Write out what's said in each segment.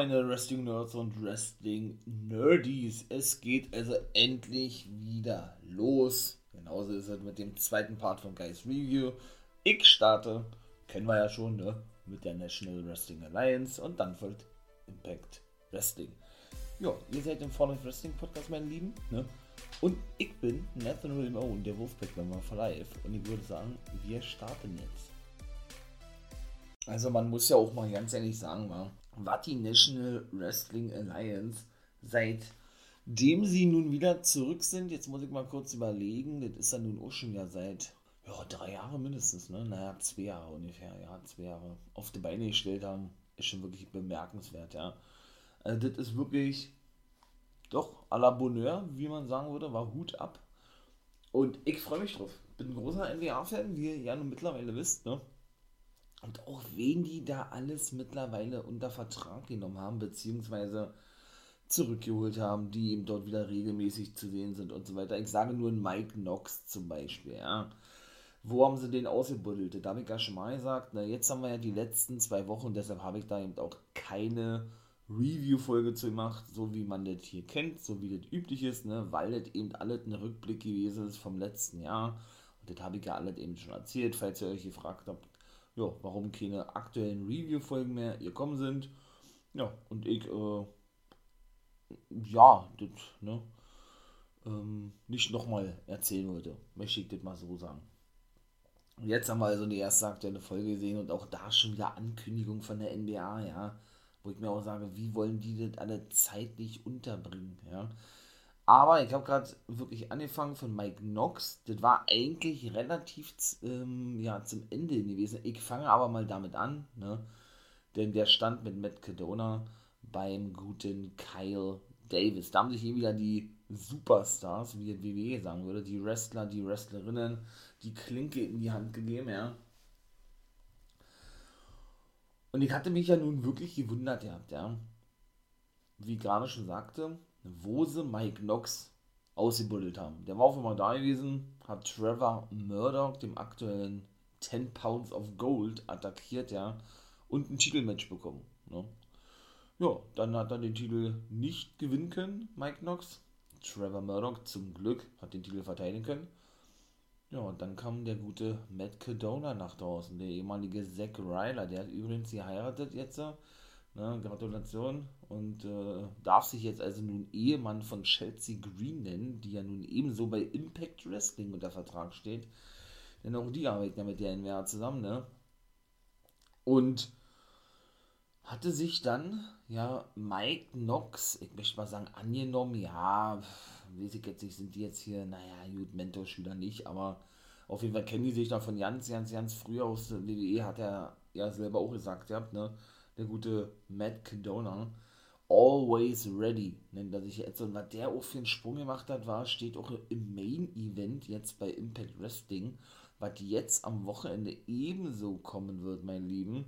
meine Wrestling-Nerds und Wrestling-Nerdies. Es geht also endlich wieder los. Genauso ist es mit dem zweiten Part von Guys Review. Ich starte, kennen wir ja schon, ne? Mit der National Wrestling Alliance und dann folgt Impact Wrestling. Ja, ihr seid im Fall of Wrestling Podcast, meine Lieben, ne? Und ich bin Nathan William Owen, der Wolfpack Member for Life. Und ich würde sagen, wir starten jetzt. Also man muss ja auch mal ganz ehrlich sagen, was die National Wrestling Alliance seitdem sie nun wieder zurück sind, jetzt muss ich mal kurz überlegen, das ist ja nun auch schon ja seit ja, drei Jahre mindestens, ne? Naja, zwei Jahre ungefähr, ja, zwei Jahre auf die Beine gestellt haben, ist schon wirklich bemerkenswert, ja. Also das ist wirklich doch à la Bonheur, wie man sagen würde, war Hut ab. Und ich freue mich drauf. Bin ein großer NBA-Fan, wie ihr ja nun mittlerweile wisst, ne? Und auch wen die da alles mittlerweile unter Vertrag genommen haben, beziehungsweise zurückgeholt haben, die eben dort wieder regelmäßig zu sehen sind und so weiter. Ich sage nur Mike Knox zum Beispiel, ja. Wo haben sie den ausgebuddelt? Da habe ich ja schon mal gesagt, na, jetzt haben wir ja die letzten zwei Wochen, deshalb habe ich da eben auch keine Review-Folge zu gemacht, so wie man das hier kennt, so wie das üblich ist, ne, weil das eben alles ein Rückblick gewesen ist vom letzten Jahr. Und das habe ich ja alles eben schon erzählt, falls ihr euch gefragt habt, ja, warum keine aktuellen Review-Folgen mehr gekommen sind. Ja, und ich, äh, ja, das, ne, ähm, nicht nochmal erzählen wollte. Möchte ich das mal so sagen. Jetzt haben wir also die erste aktuelle Folge gesehen und auch da schon wieder Ankündigung von der NBA, ja. Wo ich mir auch sage, wie wollen die das alle zeitlich unterbringen, ja. Aber ich habe gerade wirklich angefangen von Mike Knox. Das war eigentlich relativ ähm, ja, zum Ende gewesen. Ich fange aber mal damit an, ne? denn der stand mit Matt Cadona beim guten Kyle Davis. Da haben sich hier wieder die Superstars, wie die WWE sagen würde, die Wrestler, die Wrestlerinnen, die Klinke in die Hand gegeben, ja. Und ich hatte mich ja nun wirklich gewundert gehabt, ja. Wie ich gerade schon sagte, wo sie Mike Knox ausgebuddelt haben. Der war auf einmal da gewesen, hat Trevor Murdoch, dem aktuellen 10 Pounds of Gold, attackiert, ja, und ein Titelmatch bekommen. Ne? Ja, dann hat er den Titel nicht gewinnen können, Mike Knox. Trevor Murdoch zum Glück hat den Titel verteidigen können. Ja, und dann kam der gute Matt Cadona nach draußen, der ehemalige Zack Ryler. Der hat übrigens geheiratet jetzt. Ne, Gratulation. Und äh, darf sich jetzt also nun Ehemann von Chelsea Green nennen, die ja nun ebenso bei Impact Wrestling unter Vertrag steht. Denn auch die arbeiten ja mit der NWA zusammen, ne? Und hatte sich dann, ja, Mike Knox, ich möchte mal sagen, angenommen, ja, weiß ich jetzt nicht, sind die jetzt hier, naja, gut, Mentorschüler nicht, aber auf jeden Fall kennen die sich da von ganz, ganz, ganz früh aus der WWE, hat er ja selber auch gesagt, ihr ne? Der gute Matt Cadona. Always Ready nennt er sich jetzt. Und was der auch für einen Sprung gemacht hat, war, steht auch im Main Event jetzt bei Impact Wrestling, was jetzt am Wochenende ebenso kommen wird, mein Lieben.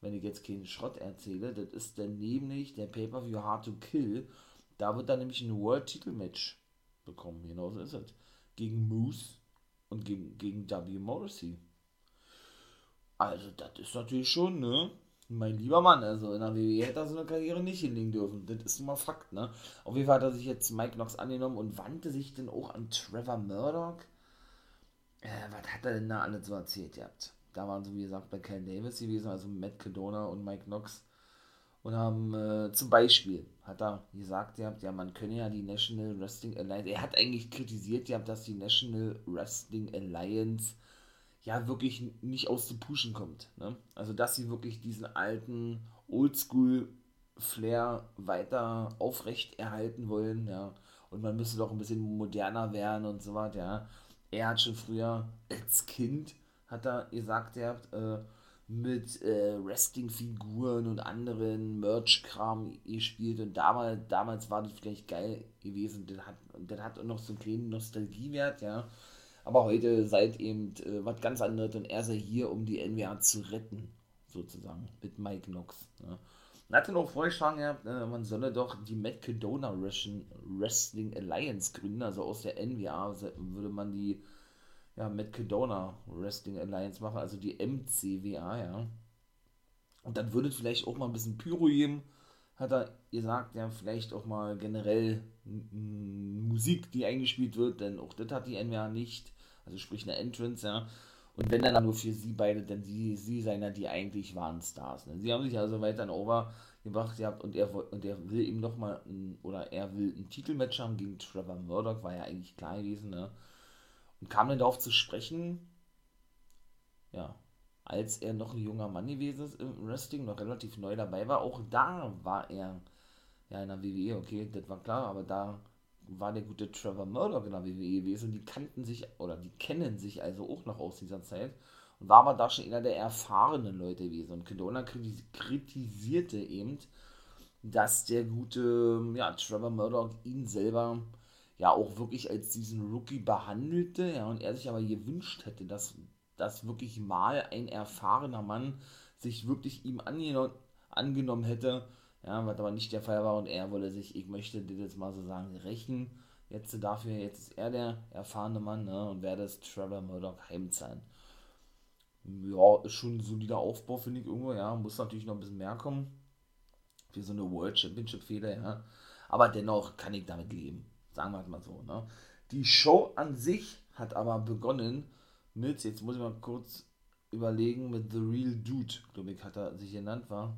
Wenn ich jetzt keinen Schrott erzähle, das ist dann nämlich der Pay-Per-View Hard to Kill. Da wird dann nämlich ein World Title Match bekommen. Genauso ist es. Gegen Moose und gegen, gegen W. Morrissey. Also, das ist natürlich schon, ne? Mein lieber Mann, also in der WWE hätte er so eine Karriere nicht hinlegen dürfen. Das ist nun mal Fakt, ne? Auf jeden Fall hat er sich jetzt Mike Knox angenommen und wandte sich dann auch an Trevor Murdoch. Äh, was hat er denn da alles so erzählt gehabt? Da waren so, wie gesagt, bei Ken Davis gewesen, also Matt Cadona und Mike Knox. Und haben äh, zum Beispiel, hat er gesagt, gehabt, ja, man könne ja die National Wrestling Alliance, er hat eigentlich kritisiert, gehabt, dass die National Wrestling Alliance ja wirklich nicht aus dem Pushen kommt. Ne? Also dass sie wirklich diesen alten Oldschool-Flair weiter aufrecht erhalten wollen, ja. Und man müsste doch ein bisschen moderner werden und so weiter, ja. Er hat schon früher als Kind, hat er gesagt, er hat äh, mit äh, Wrestling-Figuren und anderen Merch-Kram gespielt und damals, damals war das vielleicht geil gewesen. Das hat, das hat auch noch so einen kleinen Nostalgiewert, ja aber heute seid eben äh, was ganz anderes und er sei hier, um die NWA zu retten, sozusagen, mit Mike Knox. Ja. Er hatte noch vorgeschlagen, ja, äh, man solle doch die Cadona Wrestling Alliance gründen, also aus der NWA würde man die ja, Cadona Wrestling Alliance machen, also die MCWA, ja. Und dann würde es vielleicht auch mal ein bisschen Pyro geben, hat er gesagt, ja, vielleicht auch mal generell Musik, die eingespielt wird, denn auch das hat die NWA nicht. Also sprich eine Entrance, ja. Und wenn dann nur für sie beide, denn sie, sie seien ja die eigentlich wahren Stars. Ne? Sie haben sich also weiter in Over gebracht gehabt und er, und er will ihm nochmal, oder er will ein Titelmatch haben gegen Trevor Murdoch, war ja eigentlich klar gewesen, ne? Und kam dann darauf zu sprechen, ja, als er noch ein junger Mann gewesen ist im Wrestling, noch relativ neu dabei war, auch da war er ja in der WWE, okay, das war klar, aber da war der gute Trevor Murdoch in der WWE gewesen. Die kannten sich, oder die kennen sich also auch noch aus dieser Zeit. Und war aber da schon einer der erfahrenen Leute gewesen. Und Kedona kritisierte eben, dass der gute, ja, Trevor Murdoch ihn selber ja auch wirklich als diesen Rookie behandelte, ja, und er sich aber gewünscht hätte, dass, dass wirklich mal ein erfahrener Mann sich wirklich ihm angenommen, angenommen hätte, ja, was aber nicht der Fall war und er wolle sich, ich möchte dir jetzt mal so sagen, rächen. Jetzt dafür, jetzt ist er der erfahrene Mann ne, und werde es Trevor Murdoch heimzahlen. Ja, ist schon ein solider Aufbau, finde ich irgendwo, ja. Muss natürlich noch ein bisschen mehr kommen. Für so eine World Championship-Fehler, ja. Aber dennoch kann ich damit leben. Sagen wir es mal so, ne. Die Show an sich hat aber begonnen mit, jetzt muss ich mal kurz überlegen, mit The Real Dude, glaube ich, hat er sich genannt, war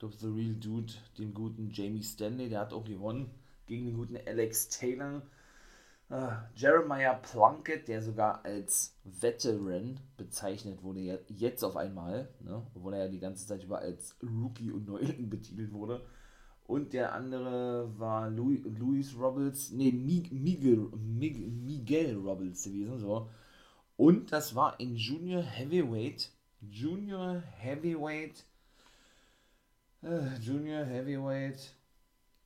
glaube, The Real Dude, den guten Jamie Stanley, der hat auch gewonnen gegen den guten Alex Taylor. Uh, Jeremiah Plunkett, der sogar als Veteran bezeichnet wurde, jetzt auf einmal, ne? obwohl er ja die ganze Zeit über als Rookie und Neuling betitelt wurde. Und der andere war Louis, Louis Robles, nee, Miguel, Miguel, Miguel Robles gewesen, so. Und das war in Junior Heavyweight, Junior Heavyweight äh, Junior Heavyweight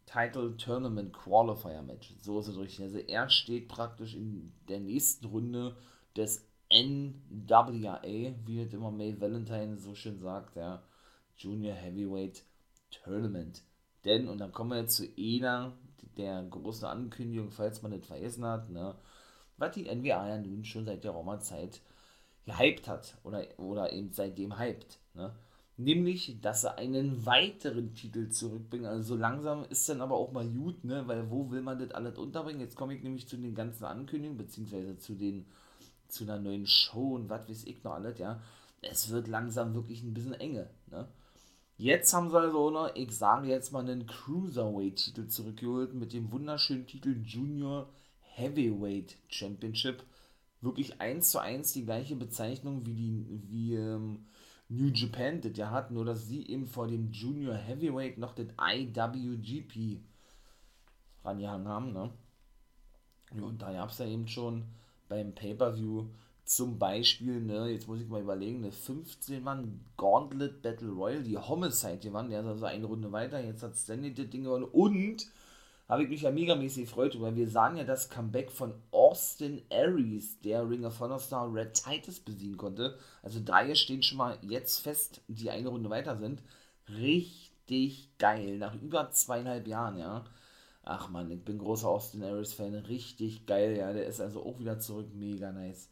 Title Tournament Qualifier Match. So ist es richtig. Also er steht praktisch in der nächsten Runde des NWA, wie es immer May Valentine so schön sagt, ja, Junior Heavyweight Tournament. Denn, und dann kommen wir jetzt zu einer der großen Ankündigung, falls man das vergessen hat, ne, was die NWA ja nun schon seit der Roma-Zeit gehypt hat oder, oder eben seitdem hypt. Ne? Nämlich, dass sie einen weiteren Titel zurückbringen. Also so langsam ist dann aber auch mal gut, ne? Weil wo will man das alles unterbringen? Jetzt komme ich nämlich zu den ganzen Ankündigungen, beziehungsweise zu den, zu einer neuen Show und was weiß ich noch alles, ja. Es wird langsam wirklich ein bisschen enge, ne? Jetzt haben sie also noch, ich sage jetzt mal, einen Cruiserweight-Titel zurückgeholt mit dem wunderschönen Titel Junior Heavyweight Championship. Wirklich eins zu eins die gleiche Bezeichnung wie die, wie, ähm, New Japan das ja hat, nur dass sie eben vor dem Junior Heavyweight noch das IWGP rangehangen haben, ne? Und da gab es ja eben schon beim Pay-Per-View zum Beispiel, ne, jetzt muss ich mal überlegen, eine 15-Mann Gauntlet Battle Royal, die Homicide gewann, der ist also eine Runde weiter, jetzt hat Stanley das Ding gewonnen und habe ich mich ja megamäßig gefreut, weil wir sahen ja das Comeback von Austin Aries, der Ring of Honor Star Red Titus besiegen konnte. Also daher stehen schon mal jetzt fest, die eine Runde weiter sind. Richtig geil, nach über zweieinhalb Jahren, ja. Ach man, ich bin großer Austin Aries-Fan, richtig geil, ja. Der ist also auch wieder zurück, mega nice.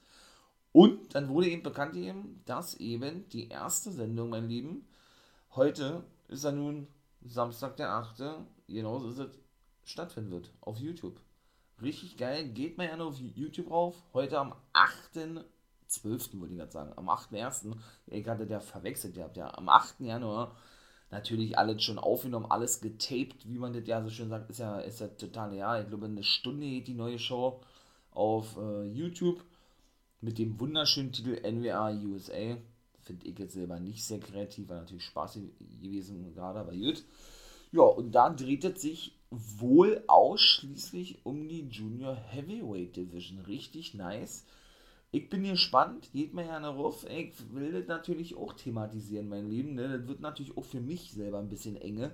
Und dann wurde eben bekannt eben, dass eben die erste Sendung, mein Lieben, heute ist er nun Samstag der 8. Genau so ist es stattfinden wird auf YouTube. Richtig geil. Geht mal gerne auf YouTube rauf. Heute am 8.12. wollte ich gerade sagen. Am 8.1. Ich hatte der verwechselt gehabt, ja. Am 8. Januar natürlich alles schon aufgenommen, alles getaped, wie man das ja so schön sagt. Ist ja, ist ja total, ja. Ich glaube, eine Stunde geht die neue Show auf äh, YouTube mit dem wunderschönen Titel NWA USA. Finde ich jetzt selber nicht sehr kreativ, war natürlich Spaß gewesen gerade, aber gut. Ja, und da dreht es sich wohl ausschließlich um die Junior Heavyweight Division. Richtig nice. Ich bin gespannt, geht mir ja eine Ruf. Ich will das natürlich auch thematisieren, mein Lieben. Ne? Das wird natürlich auch für mich selber ein bisschen enge.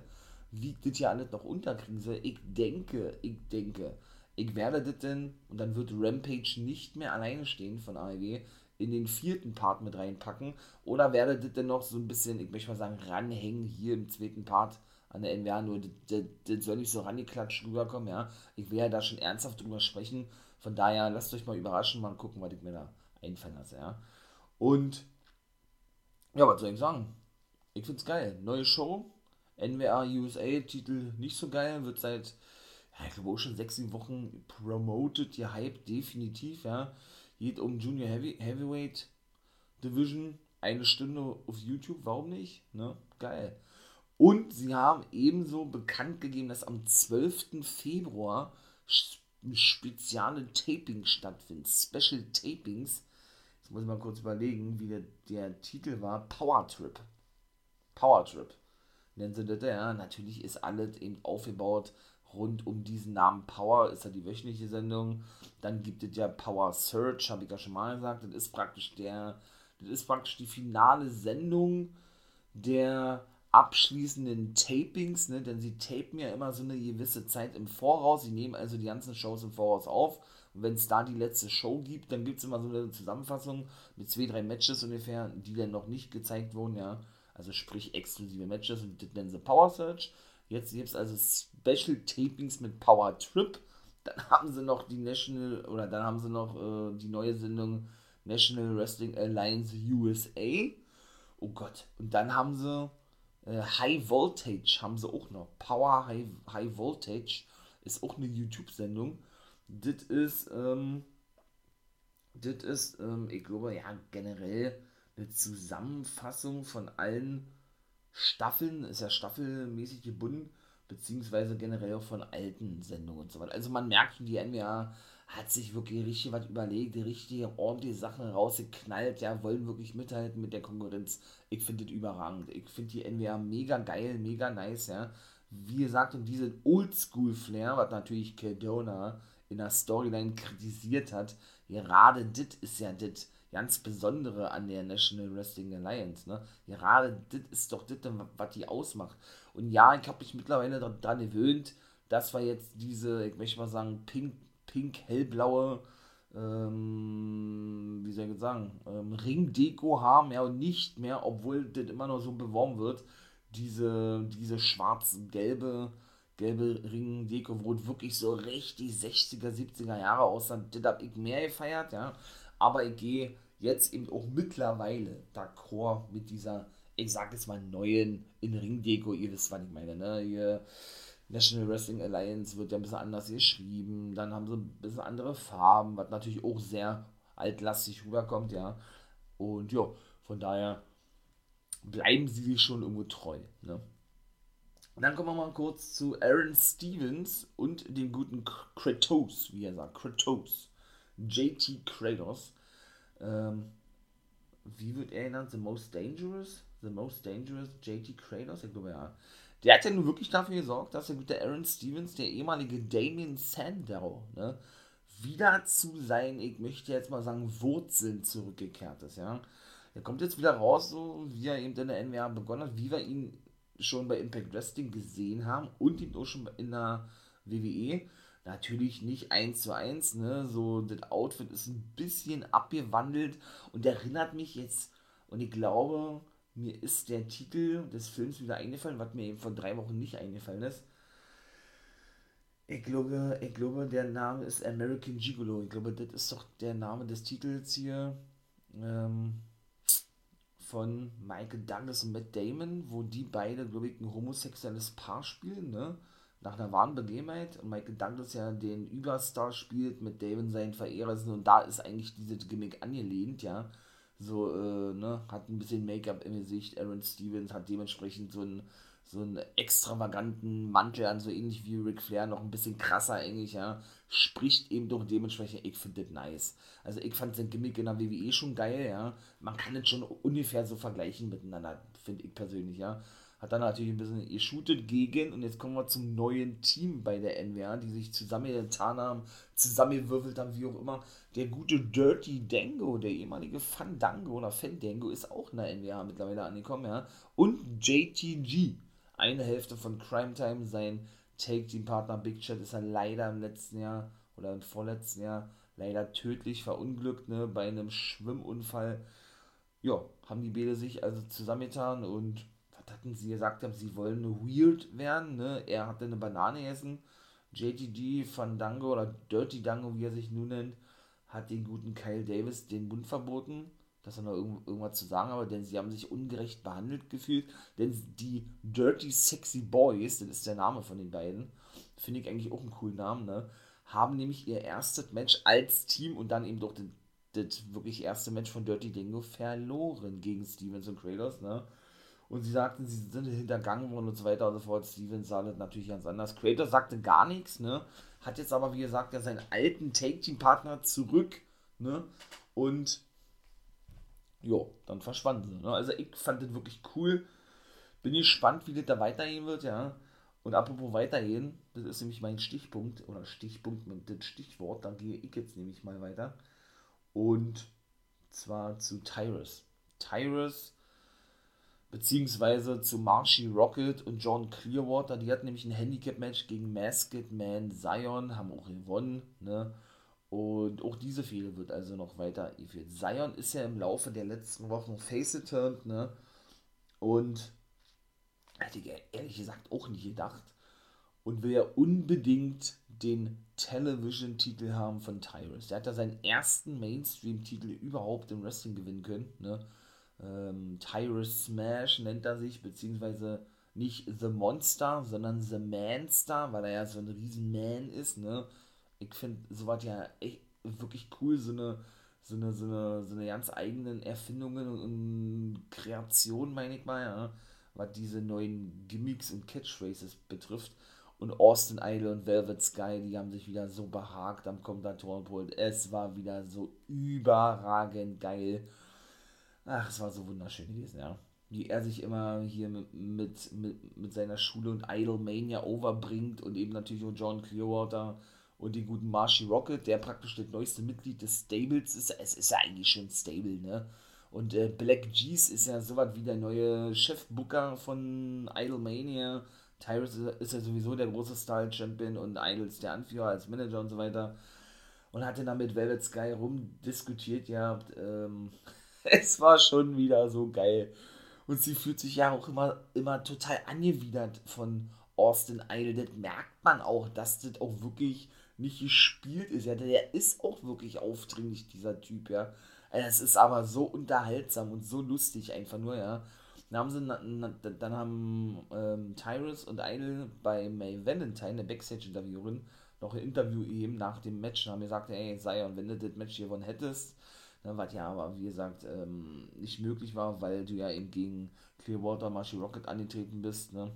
Wie das ja alles noch unterkriegen soll. Ich denke, ich denke, ich werde das denn, und dann wird Rampage nicht mehr alleine stehen von AEW, in den vierten Part mit reinpacken. Oder werde das denn noch so ein bisschen, ich möchte mal sagen, ranhängen hier im zweiten Part an der NWA, nur das, soll nicht so rangeklatscht rüberkommen, ja. Ich will ja da schon ernsthaft drüber sprechen. Von daher lasst euch mal überraschen, mal gucken, was ich mir da einfallen lasse, ja. Und ja, was soll ich sagen? Ich find's geil. Neue Show. NWA USA Titel nicht so geil, wird seit, ja, ich glaube schon sechs, sieben Wochen promoted, gehypt, definitiv, ja. Geht um Junior Heavy, Heavyweight Division, eine Stunde auf YouTube, warum nicht? Ne? Geil. Und sie haben ebenso bekannt gegeben, dass am 12. Februar spezielle Tapings stattfinden. Special Tapings. Jetzt muss ich mal kurz überlegen, wie der, der Titel war. Power Trip. Power Trip. Nennen sie das, ja. Natürlich ist alles eben aufgebaut rund um diesen Namen Power. Ist ja die wöchentliche Sendung. Dann gibt es ja Power Search, habe ich ja schon mal gesagt. Das ist praktisch der, das ist praktisch die finale Sendung der abschließenden Tapings, ne? denn sie tapen ja immer so eine gewisse Zeit im Voraus. Sie nehmen also die ganzen Shows im Voraus auf. Und wenn es da die letzte Show gibt, dann gibt es immer so eine Zusammenfassung mit zwei, drei Matches ungefähr, die dann noch nicht gezeigt wurden, ja. Also sprich exklusive Matches und das nennen sie Power Search. Jetzt gibt es also Special Tapings mit Power Trip. Dann haben sie noch die National, oder dann haben sie noch äh, die neue Sendung National Wrestling Alliance USA. Oh Gott. Und dann haben sie äh, High Voltage haben sie auch noch. Power High, High Voltage ist auch eine YouTube-Sendung. Das ist, ähm, das ist, ähm, ich glaube, ja, generell eine Zusammenfassung von allen Staffeln, ist ja staffelmäßig gebunden, beziehungsweise generell auch von alten Sendungen und so weiter. Also man merkt schon, die NWA hat sich wirklich richtig was überlegt, richtige ordentliche Sachen rausgeknallt, ja, wollen wirklich mithalten mit der Konkurrenz. Ich finde das überragend. Ich finde die NWA mega geil, mega nice, ja. Wie gesagt, und diesen Oldschool-Flair, was natürlich Kedona in der Storyline kritisiert hat, gerade das ist ja das ganz Besondere an der National Wrestling Alliance, ne? Gerade das ist doch das, was die ausmacht. Und ja, ich habe mich mittlerweile daran gewöhnt, dass wir jetzt diese, ich möchte mal sagen, pink pink-hellblaue, ähm, wie soll ich sagen, ähm, Ringdeko haben, ja, und nicht mehr, obwohl das immer noch so beworben wird, diese, diese schwarz-gelbe gelbe Ringdeko, wo wirklich so richtig 60er, 70er Jahre aussah, das habe ich mehr gefeiert, ja, aber ich gehe jetzt eben auch mittlerweile d'accord mit dieser, ich sag jetzt mal, neuen in Ringdeko, ihr wisst, was ich meine, ne, ihr National Wrestling Alliance wird ja ein bisschen anders geschrieben, dann haben sie ein bisschen andere Farben, was natürlich auch sehr altlastig rüberkommt, ja. Und ja, von daher bleiben sie sich schon irgendwo treu, ne? dann kommen wir mal kurz zu Aaron Stevens und dem guten Kratos, wie er sagt, Kratos. JT Kratos. Ähm, wie wird er genannt? The Most Dangerous? The Most Dangerous JT Kratos? Ich glaube ja. Der hat ja nun wirklich dafür gesorgt, dass der gute Aaron Stevens, der ehemalige Damien Sandow, ne, wieder zu seinen, ich möchte jetzt mal sagen, Wurzeln zurückgekehrt ist, ja. Er kommt jetzt wieder raus, so wie er eben in der NWA begonnen hat, wie wir ihn schon bei Impact Wrestling gesehen haben und ihn auch schon in der WWE. Natürlich nicht eins zu eins, ne? So, das Outfit ist ein bisschen abgewandelt und erinnert mich jetzt, und ich glaube, mir ist der Titel des Films wieder eingefallen, was mir eben vor drei Wochen nicht eingefallen ist. Ich glaube, ich glaube, der Name ist American Gigolo. Ich glaube, das ist doch der Name des Titels hier ähm, von Michael Douglas und Matt Damon, wo die beide, glaube ich, ein homosexuelles Paar spielen, ne? Nach einer wahren Begebenheit. Und Michael Douglas ja den Überstar spielt, mit Damon seinen Verehrer sind. Und da ist eigentlich dieses Gimmick angelehnt, ja so, äh, ne, hat ein bisschen Make-up im Gesicht. Aaron Stevens hat dementsprechend so einen, so einen extravaganten Mantel an, so ähnlich wie Ric Flair, noch ein bisschen krasser eigentlich, ja. Spricht eben doch dementsprechend, ich finde das nice. Also ich fand sein Gimmick in der WWE schon geil, ja. Man kann es schon ungefähr so vergleichen miteinander, finde ich persönlich, ja. Hat dann natürlich ein bisschen geshootet gegen, und jetzt kommen wir zum neuen Team bei der NWA, die sich zusammengetan haben, zusammengewürfelt haben, wie auch immer. Der gute Dirty Dango, der ehemalige Fandango oder Fandango, ist auch in der NWA mittlerweile angekommen, ja. Und JTG, eine Hälfte von Crime Time, sein Take-Team-Partner Big Chat ist er leider im letzten Jahr oder im vorletzten Jahr leider tödlich verunglückt, ne, bei einem Schwimmunfall. Ja, haben die Bälle sich also zusammengetan und hatten sie gesagt haben, sie wollen weird werden, ne? Er hatte eine Banane essen. JTG Fandango oder Dirty Dango, wie er sich nun nennt, hat den guten Kyle Davis den Mund verboten. dass er noch irgend, irgendwas zu sagen hat, denn sie haben sich ungerecht behandelt gefühlt. Denn die Dirty Sexy Boys, das ist der Name von den beiden, finde ich eigentlich auch einen coolen Namen, ne? Haben nämlich ihr erstes Match als Team und dann eben doch das wirklich erste Match von Dirty Dingo verloren gegen Stevens und Kratos, ne? Und sie sagten, sie sind hintergangen worden und so weiter und so fort. Stevens sah das natürlich ganz anders. Kratos sagte gar nichts, ne? Hat jetzt aber, wie gesagt, ja seinen alten Take-Team-Partner zurück, ne? Und jo, dann verschwanden sie. Ne? Also ich fand das wirklich cool. Bin gespannt, wie das da weitergehen wird, ja. Und apropos weitergehen, das ist nämlich mein Stichpunkt oder Stichpunkt mit dem Stichwort, da gehe ich jetzt nämlich mal weiter. Und zwar zu Tyrus. Tyrus, beziehungsweise zu Marshy Rocket und John Clearwater. Die hatten nämlich ein Handicap-Match gegen Masked Man Zion, haben auch gewonnen. Ne? Und auch diese Fehde wird also noch weiter geführt. Zion ist ja im Laufe der letzten Wochen face turned, ne? Und hätte ich ehrlich gesagt auch nicht gedacht. Und will ja unbedingt den Television-Titel haben von Tyrus. Der hat ja seinen ersten Mainstream-Titel überhaupt im Wrestling gewinnen können. Ne? Ähm, Tyrus Smash nennt er sich, beziehungsweise nicht The Monster, sondern The Manstar, weil er ja so ein riesen Man ist. Ne? ich finde sowas ja echt wirklich cool, so eine, so eine, so eine, so eine ganz eigenen Erfindungen und, und Kreationen, meine ich mal, ja, was diese neuen Gimmicks und Catchphrases betrifft. Und Austin Idol und Velvet Sky, die haben sich wieder so behagt am Kommentatorenpult. Es war wieder so überragend geil. Ach, es war so wunderschön gewesen, ja. Wie er sich immer hier mit, mit, mit, seiner Schule und Idolmania overbringt und eben natürlich auch John Clearwater und den guten Marshy Rocket, der praktisch das neueste Mitglied des Stables ist. Es ist ja eigentlich schon Stable, ne? Und äh, Black G's ist ja sowas wie der neue Chefbooker von Idolmania. Tyrus ist ja sowieso der große Style-Champion und Idols der Anführer als Manager und so weiter. Und hat dann mit Velvet Sky rumdiskutiert ja, Ähm, es war schon wieder so geil. Und sie fühlt sich ja auch immer, immer total angewidert von Austin Idol. Das merkt man auch, dass das auch wirklich nicht gespielt ist. Ja, der ist auch wirklich aufdringlich, dieser Typ, ja. Es ist aber so unterhaltsam und so lustig einfach nur, ja. Dann haben, sie, dann haben ähm, Tyrus und Idol bei May Valentine, der Backstage-Interviewerin, noch ein Interview eben nach dem Match und haben gesagt, ey, Zion, wenn du das Match gewonnen hättest, dann was ja aber, wie gesagt, ähm, nicht möglich war, weil du ja eben gegen Clearwater, Marshy Rocket angetreten bist, ne?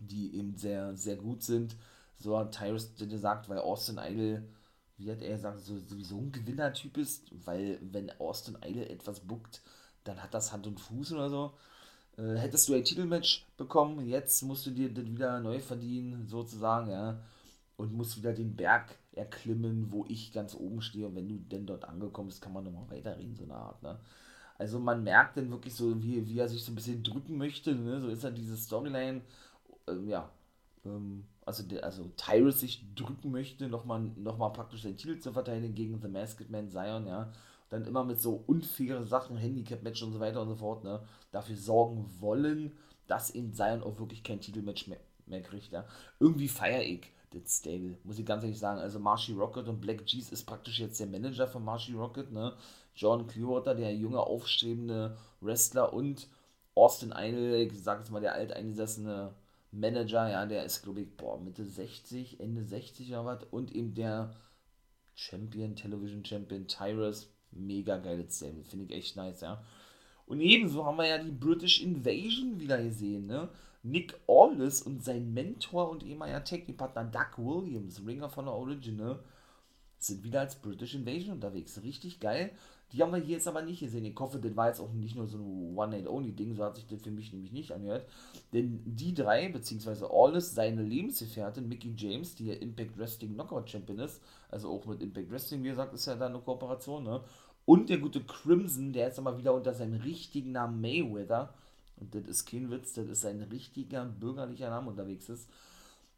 die eben sehr, sehr gut sind so hat Tyrus gesagt, weil Austin Idol, wie hat er gesagt, so, sowieso ein Gewinnertyp ist, weil wenn Austin Idol etwas buckt, dann hat das Hand und Fuß oder so. Äh, hättest du ein Titelmatch bekommen, jetzt musst du dir das wieder neu verdienen, sozusagen, ja, und musst wieder den Berg erklimmen, wo ich ganz oben stehe. Und wenn du denn dort angekommen bist, kann man nochmal weiterreden, so eine Art, ne? Also man merkt dann wirklich so, wie, wie er sich so ein bisschen drücken möchte, ne? So ist er diese Storyline, ähm, ja, ähm, also, der, also Tyrus sich drücken möchte, nochmal noch mal praktisch den Titel zu verteidigen gegen The Masked Man Zion, ja. Dann immer mit so unfaire Sachen, Handicap-Match und so weiter und so fort, ne, dafür sorgen wollen, dass in Zion auch wirklich kein Titelmatch mehr, mehr kriegt, ja. Irgendwie feiere ich das Stable, muss ich ganz ehrlich sagen. Also Marshy Rocket und Black G's ist praktisch jetzt der Manager von Marshy Rocket, ne. John Clearwater, der junge, aufstrebende Wrestler und Austin Idol, ich sag jetzt mal, der alteingesessene Manager, ja, der ist, glaube ich, boah, Mitte 60, Ende 60 oder was. Und eben der Champion, Television Champion Tyrus, mega geiles Stable, finde ich echt nice, ja. Und ebenso haben wir ja die British Invasion wieder gesehen, ne? Nick Aldis und sein Mentor und ehemaliger Technikpartner Doug Williams, Ringer von der Original, sind wieder als British Invasion unterwegs. Richtig geil. Die haben wir hier jetzt aber nicht gesehen. Ich hoffe, das war jetzt auch nicht nur so ein One-Night-Only-Ding, so hat sich das für mich nämlich nicht angehört. Denn die drei, beziehungsweise Alles, seine Lebensgefährtin Mickey James, die ja Impact Wrestling Knockout Champion ist, also auch mit Impact Wrestling, wie gesagt, ist ja da eine Kooperation, ne? Und der gute Crimson, der jetzt aber wieder unter seinem richtigen Namen Mayweather, und das ist kein Witz, das ist sein richtiger bürgerlicher Name unterwegs ist,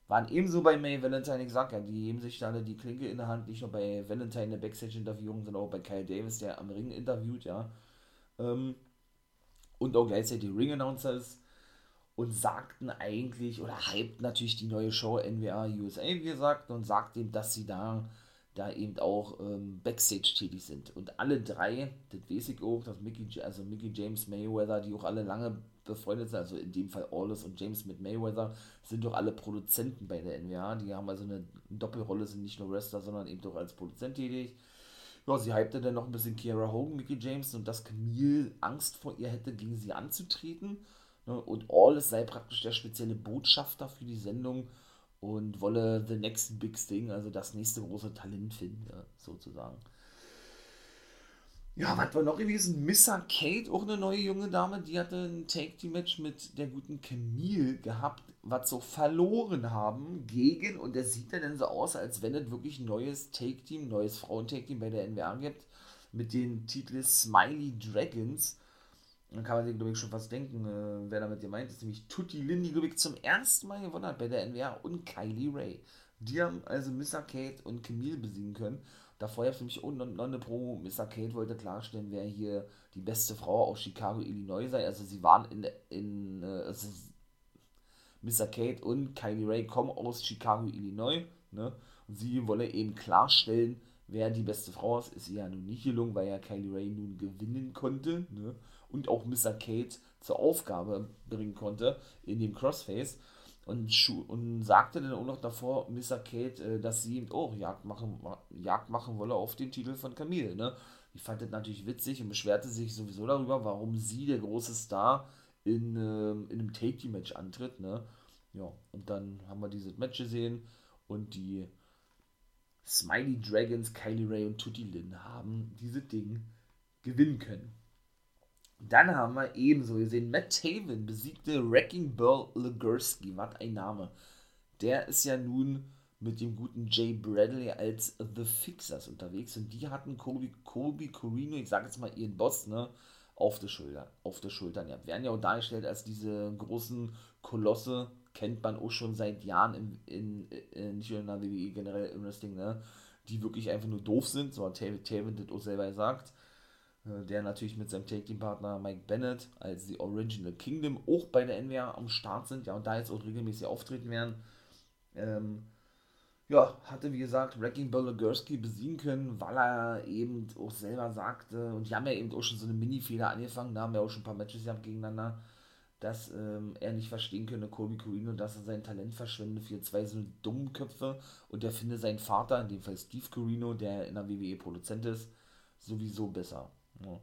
waren ebenso bei May Valentine, ich sag ja, die heben sich alle die Klinke in der Hand, nicht nur bei Valentine in der Backstage-Interviewung, sondern auch bei Kyle Davis, der am Ring interviewt, ja. Ähm, und auch gleichzeitig Ring-Announcers und sagten eigentlich, oder hypten natürlich die neue Show NWA USA, wie gesagt, und sagten, dass sie da da eben auch ähm, Backstage tätig sind. Und alle drei, das weiß ich auch, dass Mickey, also Mickey James Mayweather, die auch alle lange befreundet sind, also in dem Fall Aldous und James mit Mayweather, sind doch alle Produzenten bei der NWA. Die haben also eine Doppelrolle, sind nicht nur Wrestler, sondern eben auch als Produzent tätig. Ja, sie hypte dann noch ein bisschen Kiara Hogan, Mickey James, und dass Camille Angst vor ihr hätte, gegen sie anzutreten. Ne? Und Aldous sei praktisch der spezielle Botschafter für die Sendung und wolle the next big thing, also das nächste große Talent finden, sozusagen. Ja, was war noch gewesen? Missa Kate, auch eine neue junge Dame, die hatte ein Take-Team-Match mit der guten Camille gehabt, was so verloren haben gegen, und das sieht dann so aus, als wenn es wirklich ein neues Take-Team, neues Frauen-Take-Team bei der NWA gibt, mit dem Titel Smiley Dragons. Dann kann man sich, glaube ich, schon fast denken, äh, wer damit gemeint ist, nämlich Tutti Lindy, glaube ich, zum ersten Mal gewonnen hat bei der NWA und Kylie Ray. Die haben also Missa Kate und Camille besiegen können. Davor ja für mich auch noch eine Pro. Missa Kate wollte klarstellen, wer hier die beste Frau aus Chicago, Illinois sei. Also sie waren in, in äh, also Missa Kate und Kylie Ray kommen aus Chicago, Illinois. Ne? Und sie wolle eben klarstellen, wer die beste Frau ist. Ist ihr ja nun nicht gelungen, weil ja Kylie Ray nun gewinnen konnte. Ne? Und auch Mr. Kate zur Aufgabe bringen konnte in dem Crossface. Und, und sagte dann auch noch davor, Mr. Kate, äh, dass sie auch oh, Jagd machen, Jagd machen wolle auf den Titel von Camille. Ne? Die fand das natürlich witzig und beschwerte sich sowieso darüber, warum sie, der große Star, in, ähm, in einem Take-Team-Match antritt. Ne? Ja, und dann haben wir dieses Match gesehen und die Smiley Dragons, Kylie Ray und Tutti Lynn haben dieses Ding gewinnen können. Dann haben wir ebenso gesehen, Matt Taven besiegte Wrecking Burl Legursky. Was ein Name. Der ist ja nun mit dem guten Jay Bradley als The Fixers unterwegs und die hatten Kobe, Kobe Corino, ich sag jetzt mal ihren Boss, ne, auf der Schulter, auf der Schultern. Ja, werden ja auch dargestellt als diese großen Kolosse, kennt man auch schon seit Jahren in, in, in nicht nur in der WWE, generell im Wrestling, ne, die wirklich einfach nur doof sind, so hat Taven das auch selber gesagt. Äh, der natürlich mit seinem Take-Team-Partner Mike Bennett als die Original Kingdom auch bei der NWA am Start sind, ja, und da jetzt auch regelmäßig auftreten werden. Ähm, ja, hatte wie gesagt Wrecking Bologursky besiegen können, weil er eben auch selber sagte, und die haben ja eben auch schon so eine Mini-Fehler angefangen, da haben wir auch schon ein paar Matches gehabt gegeneinander, dass ähm, er nicht verstehen könne, Colby Corino, dass er sein Talent verschwende für zwei so dummen Köpfe und er finde seinen Vater, in dem Fall Steve Corino, der in der WWE Produzent ist, sowieso besser. Ja.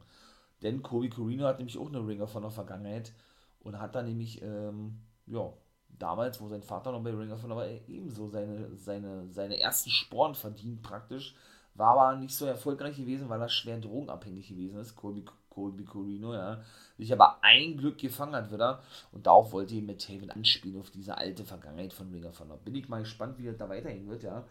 Denn Kobe Corino hat nämlich auch eine Ringer von der Vergangenheit und hat da nämlich, ähm, ja, damals, wo sein Vater noch bei Ringer von war, ebenso seine, seine, seine ersten Sporen verdient praktisch. War aber nicht so erfolgreich gewesen, weil er schwer drogenabhängig gewesen ist, Colby, Colby Corino, ja. Sich aber ein Glück gefangen hat wieder und darauf wollte ihn mit Taven anspielen, auf diese alte Vergangenheit von Ringer von Bin ich mal gespannt, wie das da weitergehen wird, ja.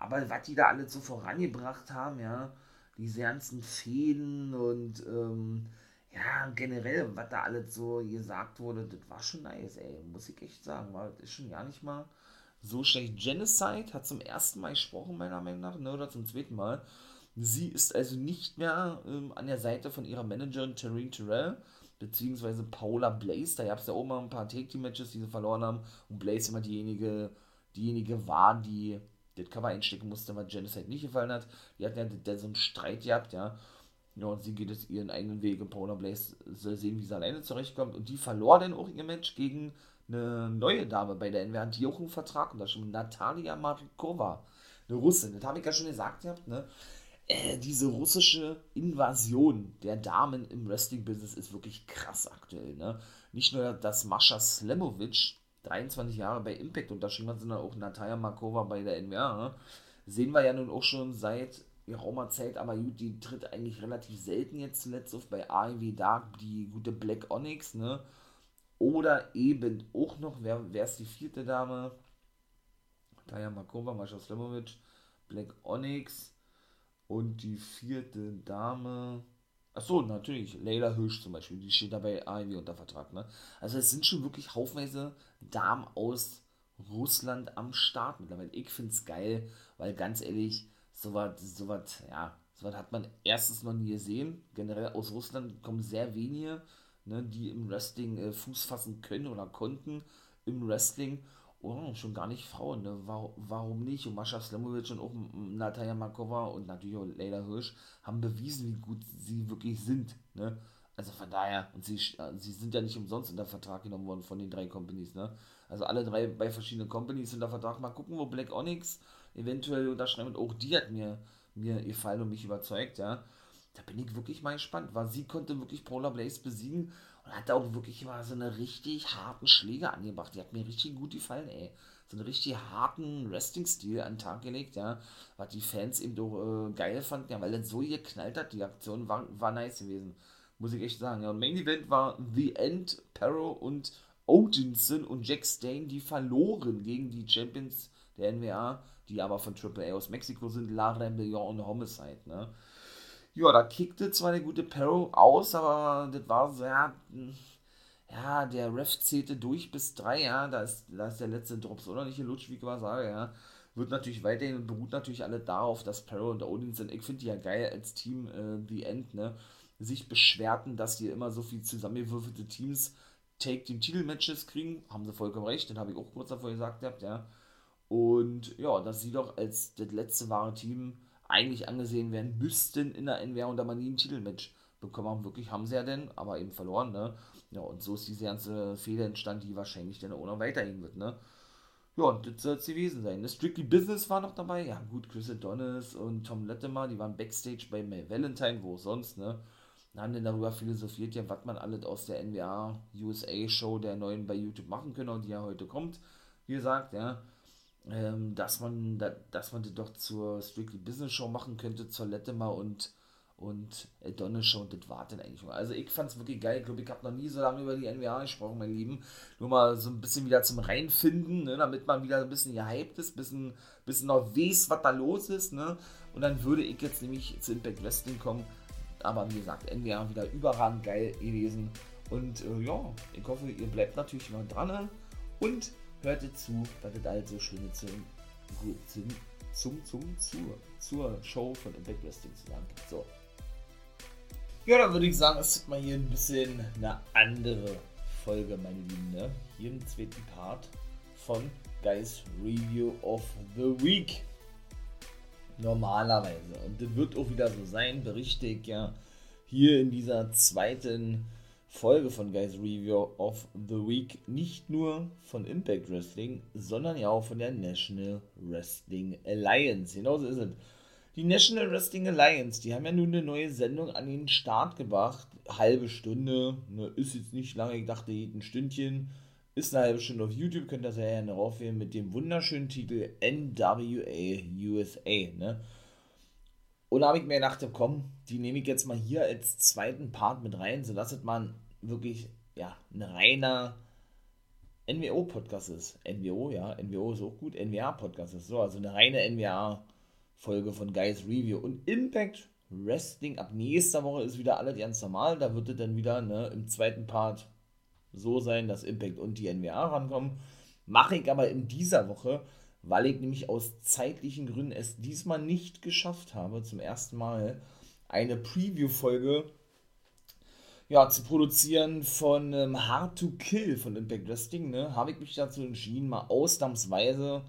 Aber was die da alle so vorangebracht haben, ja, diese ganzen Fäden und ähm, ja, generell, was da alles so gesagt wurde, das war schon nice, ey, muss ich echt sagen. War, das ist schon gar nicht mal so schlecht. Genocide hat zum ersten Mal gesprochen, meiner Meinung nach, ne, oder zum zweiten Mal. Sie ist also nicht mehr ähm, an der Seite von ihrer Managerin Tareen Terrell, beziehungsweise Paula Blaze. Da gab es ja auch mal ein paar Take-Team-Matches, die sie verloren haben. Und Blaze immer diejenige, diejenige war, die das Cover einstecken musste, weil Janice halt nicht gefallen hat. Die hatten ja der, so einen Streit gehabt, ja. Ja, und sie geht jetzt ihren eigenen Weg und Paula Blaze soll sehen, wie sie alleine zurechtkommt. Und die verlor dann auch ihr Match gegen eine neue Dame bei der NWA, die auch einen Vertrag unterschrieben. Natalia Markova, eine Russin. Das habe ich ja schon gesagt gehabt, ne? Äh, diese russische Invasion der Damen im Wrestling-Business ist wirklich krass aktuell, ne? Nicht nur, dass Mascha Slemovic 23 Jahre bei Impact unterschrieben hat, sondern auch Natalia Markova bei der NWA. Ne? Sehen wir ja nun auch schon seit geraumer Zeit, aber gut, die tritt eigentlich relativ selten jetzt zuletzt auf bei AEW Dark, die gute Black Onyx, ne? Oder eben auch noch, wer, wer ist die vierte Dame? Natalia Markova, Mascha Slemovic, Black Onyx und die vierte Dame, Achso, natürlich. Leila Hirsch zum Beispiel, die steht dabei AEW unter Vertrag. Ne? Also es sind schon wirklich haufenweise Damen aus Russland am Start mittlerweile. Ich finde es geil, weil ganz ehrlich, sowas, sowas, ja, sowas hat man erstens noch nie gesehen. Generell aus Russland kommen sehr wenige, ne, die im Wrestling äh, Fuß fassen können oder konnten im Wrestling. Oh, schon gar nicht Frauen, ne? Warum, nicht? Und Mascha Slamovic und auch Natalia Markova und natürlich auch Leila Hirsch haben bewiesen, wie gut sie wirklich sind, ne? Also von daher, und sie, sie sind ja nicht umsonst unter Vertrag genommen worden von den drei Companies, ne? Also alle drei bei verschiedenen Companies unter Vertrag. Mal gucken, wo Black Onyx eventuell unterschreibt. Auch die hat mir, mir gefallen und mich überzeugt, ja. Da bin ich wirklich mal gespannt, weil sie konnte wirklich Paula Blaze besiegen und hat auch wirklich mal so eine richtig harten Schläge angebracht. Die hat mir richtig gut gefallen, ey. So einen richtig harten Wrestling-Stil an den Tag gelegt, ja. Was die Fans eben doch äh, geil fanden, ja, weil das so geknallt hat, die Aktion war, war nice gewesen muss ich echt sagen. Ja, und Main Event war The End, Perro und Odinson und Jack Stain, die verloren gegen die Champions der NWA, die aber von AAA aus Mexiko sind, La Rebellion und Homicide, ne? Ja, da kickte zwar der gute Perro aus, aber das war sehr, ja, der Ref zählte durch bis drei, ja, da ist, da ist der letzte Drops, oder nicht, Lutsch, wie ich mal sage, ja, wird natürlich weiterhin und beruht natürlich alle darauf, dass Perro und Odinson, ich finde die ja geil als Team, äh, The End, ne, sich beschwerten, dass die immer so viel zusammengewürfelte Teams Take Team Titelmatches kriegen. Haben sie vollkommen recht, den habe ich auch kurz davor gesagt gehabt, ja. Und ja, dass sie doch als das letzte wahre Team eigentlich angesehen werden müssten in der NWR und da man nie ein Titelmatch bekommen haben. Wirklich haben sie ja denn, aber eben verloren, ne? Ja, und so ist diese ganze Fehler entstanden, die wahrscheinlich dann auch noch weitergehen wird, ne? Ja, und das soll es gewesen sein. Ne? Strictly Business war noch dabei. Ja, gut, Chris Adonis und Tom Latimer, die waren Backstage bei May Valentine, wo sonst, ne? haben dann darüber philosophiert, ja, was man alles aus der NWA USA Show der neuen bei YouTube machen könnte und die ja heute kommt, wie gesagt, ja, ähm, dass man da, dass man das doch zur Strictly Business Show machen könnte, zur Lettemer und und Adonis Show und das war dann eigentlich. Also ich fand es wirklich geil. Ich glaube, ich habe noch nie so lange über die NWA gesprochen, mein Lieben. Nur mal so ein bisschen wieder zum Reinfinden, ne, damit man wieder ein bisschen gehypt ist, ein bisschen, bisschen noch weiß, was da los ist. Ne? Und dann würde ich jetzt nämlich zu Impact Wrestling kommen aber wie gesagt, NWA wieder überragend geil gewesen. Und äh, ja, ich hoffe, ihr bleibt natürlich mal dran und hört zu, was es halt so schöne zum, zum, zum, zum, zur, zur Show von Impact Wrestling zu gibt. So. Ja, dann würde ich sagen, es ist mal hier ein bisschen eine andere Folge, meine Lieben. Ne? Hier im zweiten Part von Guys Review of the Week. Normalerweise. Und das wird auch wieder so sein, berichte ich ja hier in dieser zweiten Folge von Guys Review of the Week nicht nur von Impact Wrestling, sondern ja auch von der National Wrestling Alliance. Genauso ist es. Die National Wrestling Alliance, die haben ja nun eine neue Sendung an den Start gebracht. Halbe Stunde, ne, ist jetzt nicht lange, ich dachte, ein Stündchen. Ist eine halbe Stunde auf YouTube, könnt ihr sehr gerne raufwählen mit dem wunderschönen Titel NWA USA. Ne? Und da habe ich mir gedacht, komm, die nehme ich jetzt mal hier als zweiten Part mit rein, sodass es mal wirklich ja, ein reiner NWO-Podcast ist. NWO, ja, NWO ist auch gut, NWA-Podcast ist so, also eine reine NWA-Folge von Guys Review. Und Impact Wrestling ab nächster Woche ist wieder alles ganz normal. Da wird es dann wieder ne, im zweiten Part so sein, dass Impact und die NWA rankommen. Mache ich aber in dieser Woche, weil ich nämlich aus zeitlichen Gründen es diesmal nicht geschafft habe, zum ersten Mal eine Preview-Folge ja, zu produzieren von ähm, Hard to Kill von Impact Wrestling. Ne, habe ich mich dazu entschieden, mal ausnahmsweise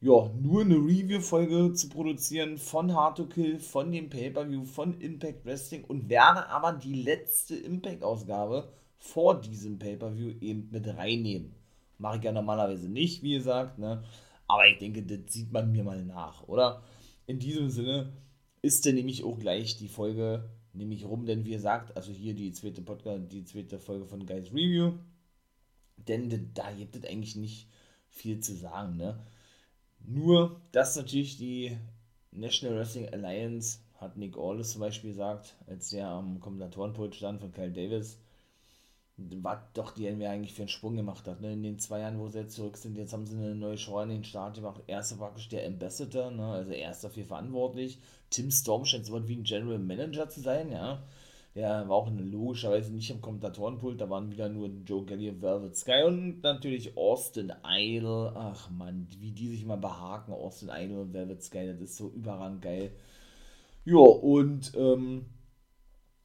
ja, nur eine Review-Folge zu produzieren von Hard to Kill, von dem Pay-Per-View, von Impact Wrestling und werde aber die letzte Impact-Ausgabe vor diesem Pay-Per-View eben mit reinnehmen. Mache ich ja normalerweise nicht, wie gesagt, ne? Aber ich denke, das sieht man mir mal nach, oder? In diesem Sinne ist dann nämlich auch gleich die Folge nämlich rum, denn wie gesagt, also hier die zweite Podcast, die zweite Folge von Guys Review, denn da gibt es eigentlich nicht viel zu sagen, ne? Nur, dass natürlich die National Wrestling Alliance, hat Nick Aldis zum Beispiel gesagt, als der am Kommentatorenpult stand von Kyle Davis, was doch die NBA eigentlich für einen Sprung gemacht hat. Ne? In den zwei Jahren, wo sie jetzt zurück sind, jetzt haben sie eine neue Show an den Start gemacht. Erster praktisch der Ambassador, ne? also er ist dafür verantwortlich. Tim Storm scheint so wie ein General Manager zu sein, ja. Der war auch logischerweise nicht am Kommentatorenpult, da waren wieder nur Joe Gelly und Velvet Sky und natürlich Austin Idol. Ach man, wie die sich mal behaken, Austin Idol und Velvet Sky, das ist so überragend geil. Ja, und ähm,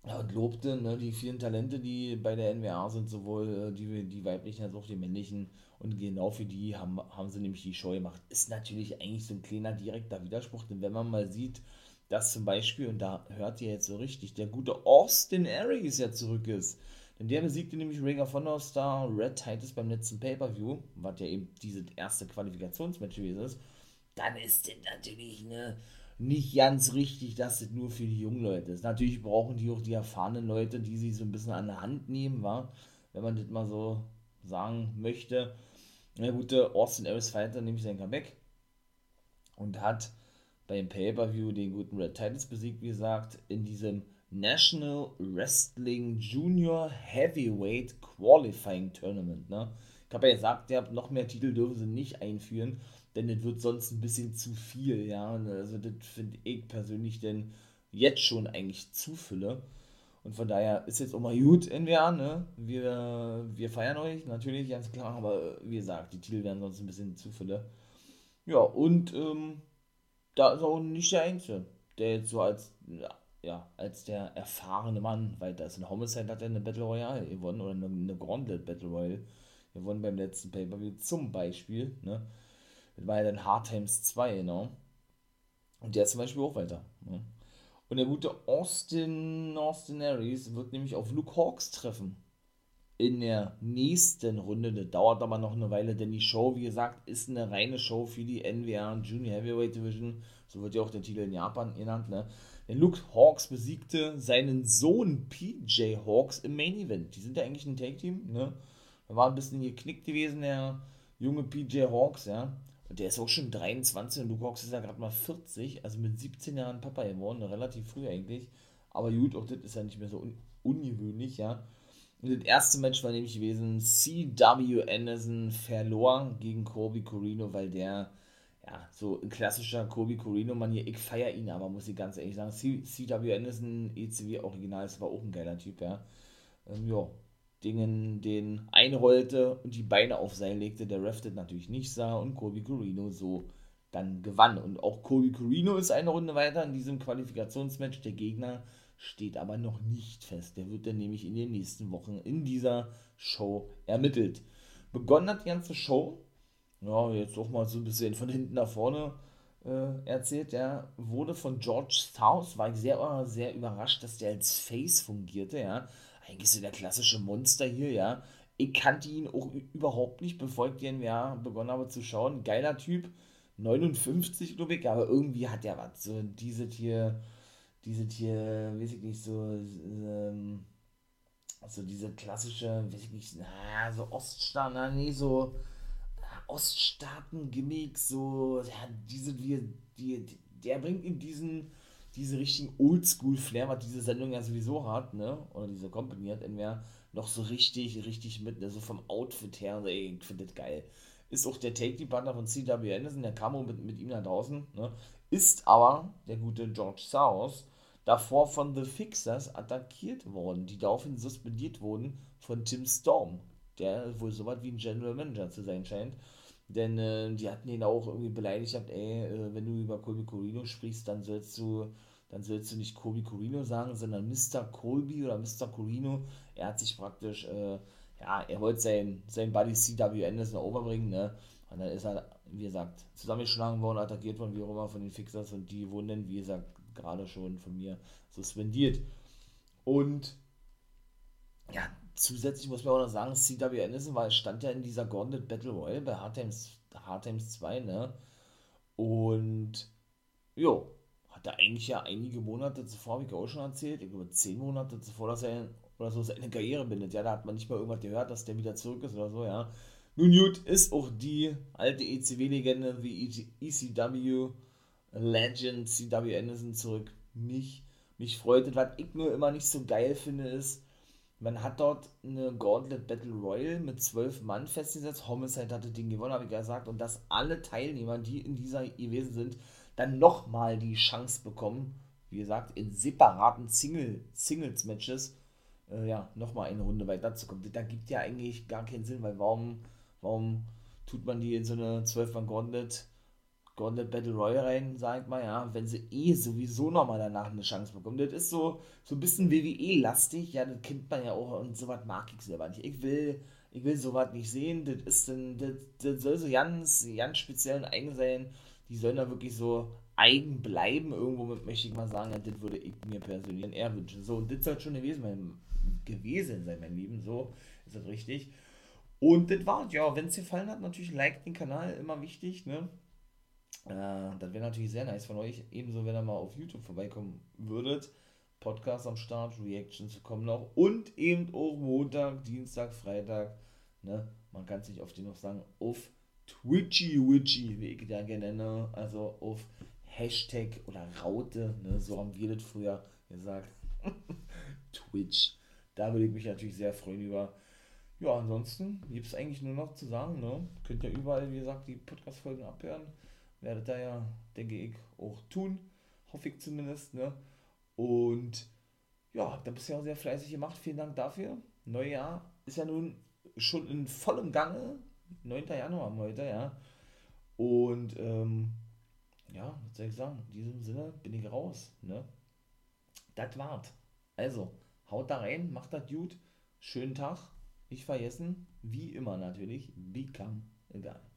Ja, und lobte ne, die vielen Talente, die bei der NWA sind, sowohl äh, die, die weiblichen als auch die männlichen. Und genau für die haben, haben sie nämlich die Show gemacht. Ist natürlich eigentlich so ein kleiner direkter Widerspruch, denn wenn man mal sieht, dass zum Beispiel, und da hört ihr jetzt so richtig, der gute Austin Aries ja zurück ist. Denn der besiegte nämlich Ring of Honor Star Red Titus beim letzten Pay-Per-View, was ja eben diese erste Qualifikationsmatch gewesen ist. Dann ist das natürlich eine nicht ganz richtig, dass das nur für die jungen Leute ist. Natürlich brauchen die auch die erfahrenen Leute, die sie so ein bisschen an der Hand nehmen, war, wenn man das mal so sagen möchte. Der gute Austin Aries Fighter nämlich sein Comeback und hat beim Pay-Per-View den guten Red Titans besiegt, wie gesagt, in diesem National Wrestling Junior Heavyweight Qualifying Tournament. Ne? Ich habe ja gesagt, noch mehr Titel dürfen sie nicht einführen denn das wird sonst ein bisschen zu viel, ja. Also das finde ich persönlich denn jetzt schon eigentlich zu Fülle. Und von daher ist jetzt auch mal gut NWA, ne? Wir, wir feiern euch, natürlich, ganz klar, aber wie gesagt, die Titel werden sonst ein bisschen zu Fülle. Ja, und ähm, da ist auch nicht der Einzige, der jetzt so als, ja, als der erfahrene Mann weiter ist. In Homicide hat er eine Battle Royale gewonnen oder eine, eine Gauntlet Battle Royale gewonnen beim letzten Pay-Per-View zum Beispiel, ne? Dann Hard Times 2, ne? Und der ist zum Beispiel auch weiter. Ne? Und der gute Austin, Austin Aries wird nämlich auf Luke Hawks treffen. In der nächsten Runde. Das dauert aber noch eine Weile, denn die Show, wie gesagt, ist eine reine Show für die NWA Junior Heavyweight Division. So wird ja auch der Titel in Japan genannt, ne? Denn Luke Hawks besiegte seinen Sohn PJ Hawks im Main Event. Die sind ja eigentlich ein Tag-Team, ne? Da war ein bisschen geknickt gewesen, der junge PJ Hawks, ja. Der ist auch schon 23 und Luke Hawks ist ja gerade mal 40, also mit 17 Jahren Papa geworden, relativ früh eigentlich. Aber gut, auch das ist ja nicht mehr so un ungewöhnlich, ja. Und das erste Match war nämlich gewesen, C.W. Anderson verlor gegen Kobe Corino, weil der, ja, so ein klassischer Kobe Corino-Manier, ich feiere ihn, aber muss ich ganz ehrlich sagen, C.W. Anderson, ECW Original, das war auch ein geiler Typ, ja. Ähm, ja, Dingen den einrollte und die Beine auf Seil legte, der Ref natürlich nicht sah und Colby Corino so dann gewann. Und auch Colby Corino ist eine Runde weiter in diesem Qualifikationsmatch. Der Gegner steht aber noch nicht fest. Der wird dann nämlich in den nächsten Wochen in dieser Show ermittelt. Begonnen hat die ganze Show, ja, jetzt auch mal so ein bisschen von hinten nach vorne äh, erzählt, der wurde von George South, war ich sehr, sehr überrascht, dass der als Face fungierte, ja eigentlich so der klassische Monster hier, ja. Ich kannte ihn auch überhaupt nicht, bevor ich den ja begonnen habe zu schauen. Geiler Typ, 59, glaube ich, aber irgendwie hat er was. So diese hier, diese hier, weiß ich nicht, so, ähm, so diese klassische, weiß ich nicht, na, so Oststaaten, nee, so Oststaaten-Gimmick, so, ja, diese, die, die, der bringt in diesen diese richtigen Oldschool-Flair, was diese Sendung ja sowieso hat, ne? Oder diese Company hat, entweder noch so richtig, richtig mit, also vom Outfit her, also, ey, ich finde das geil. Ist auch der Take-Partner von C.W. Anderson, der kam mit, mit ihm da draußen, ne? Ist aber der gute George South davor von The Fixers attackiert worden, die daraufhin suspendiert wurden von Tim Storm, der wohl so was wie ein General Manager zu sein scheint. Denn äh, die hatten ihn auch irgendwie beleidigt, ey, äh, wenn du über Colby Corino sprichst, dann sollst du, dann sollst du nicht Colby Corino sagen, sondern Mr. Colby oder Mr. Corino. Er hat sich praktisch, äh, ja, er wollte sein, sein Buddy CW Anderson overbringen, ne? Und dann ist er, wie gesagt, zusammengeschlagen worden, attackiert worden, wie auch immer, von den Fixers und die wurden dann, wie gesagt, gerade schon von mir suspendiert. Und ja, zusätzlich muss man auch noch sagen, CW Anderson war, stand ja in dieser Gauntlet Battle Royale bei Hard Times, Hard Times 2, ne? Und, jo, hat er eigentlich ja einige Monate zuvor, wie ich auch schon erzählt, ich glaube zehn Monate zuvor, dass er oder so seine Karriere bindet. Ja, da hat man nicht mal irgendwas gehört, dass der wieder zurück ist oder so, ja. Nun gut, ist auch die alte ECW-Legende wie ECW Legend CW Anderson zurück. Mich, mich freut was ich nur immer nicht so geil finde, ist, man hat dort eine Gauntlet Battle Royale mit zwölf Mann festgesetzt. Homicide hatte den gewonnen, habe ich ja gesagt. Und dass alle Teilnehmer, die in dieser gewesen sind, dann nochmal die Chance bekommen, wie gesagt, in separaten Single, Singles-Matches, äh, ja, nochmal eine Runde weiterzukommen. Da gibt ja eigentlich gar keinen Sinn, weil warum, warum tut man die in so eine 12 Mann Gauntlet Gauntlet Battle Royale rein, sagt mal, ja, wenn sie eh sowieso nochmal danach eine Chance bekommen. Das ist so, so ein bisschen WWE-lastig, ja, das kennt man ja auch und sowas mag ich selber nicht. Ich will, ich will sowas nicht sehen, das ist dann, das, das soll so ganz, ganz speziell und eigen sein. Die sollen da wirklich so eigen bleiben, irgendwo mit, möchte ich mal sagen, ja, das würde ich mir persönlich eher wünschen. So, und das soll schon gewesen, mein, gewesen sein, mein Lieben, so ist das richtig. Und das war's, ja, wenn es gefallen hat, natürlich like den Kanal, immer wichtig, ne? Äh, das wäre natürlich sehr nice von euch. Ebenso, wenn ihr mal auf YouTube vorbeikommen würdet. Podcast am Start, Reactions kommen noch. Und eben auch Montag, Dienstag, Freitag. Ne? Man kann es nicht den noch sagen. Auf Twitchy Witchy, wie ich da gerne nenne. Also auf Hashtag oder Raute. Ne? So haben wir das früher gesagt. Twitch. Da würde ich mich natürlich sehr freuen über. Ja, ansonsten gibt es eigentlich nur noch zu sagen. Ne? Könnt ihr überall, wie gesagt, die Podcast-Folgen abhören werdet ihr ja, denke ich, auch tun. Hoffe ich zumindest. Ne? Und ja, habt ihr bisher sehr fleißig gemacht. Vielen Dank dafür. Neujahr ist ja nun schon in vollem Gange. 9. Januar heute, ja. Und ähm, ja, was soll ich sagen? In diesem Sinne bin ich raus. Ne? Das war's. Also, haut da rein, macht das gut. Schönen Tag. Ich vergessen, wie immer natürlich, become a guy.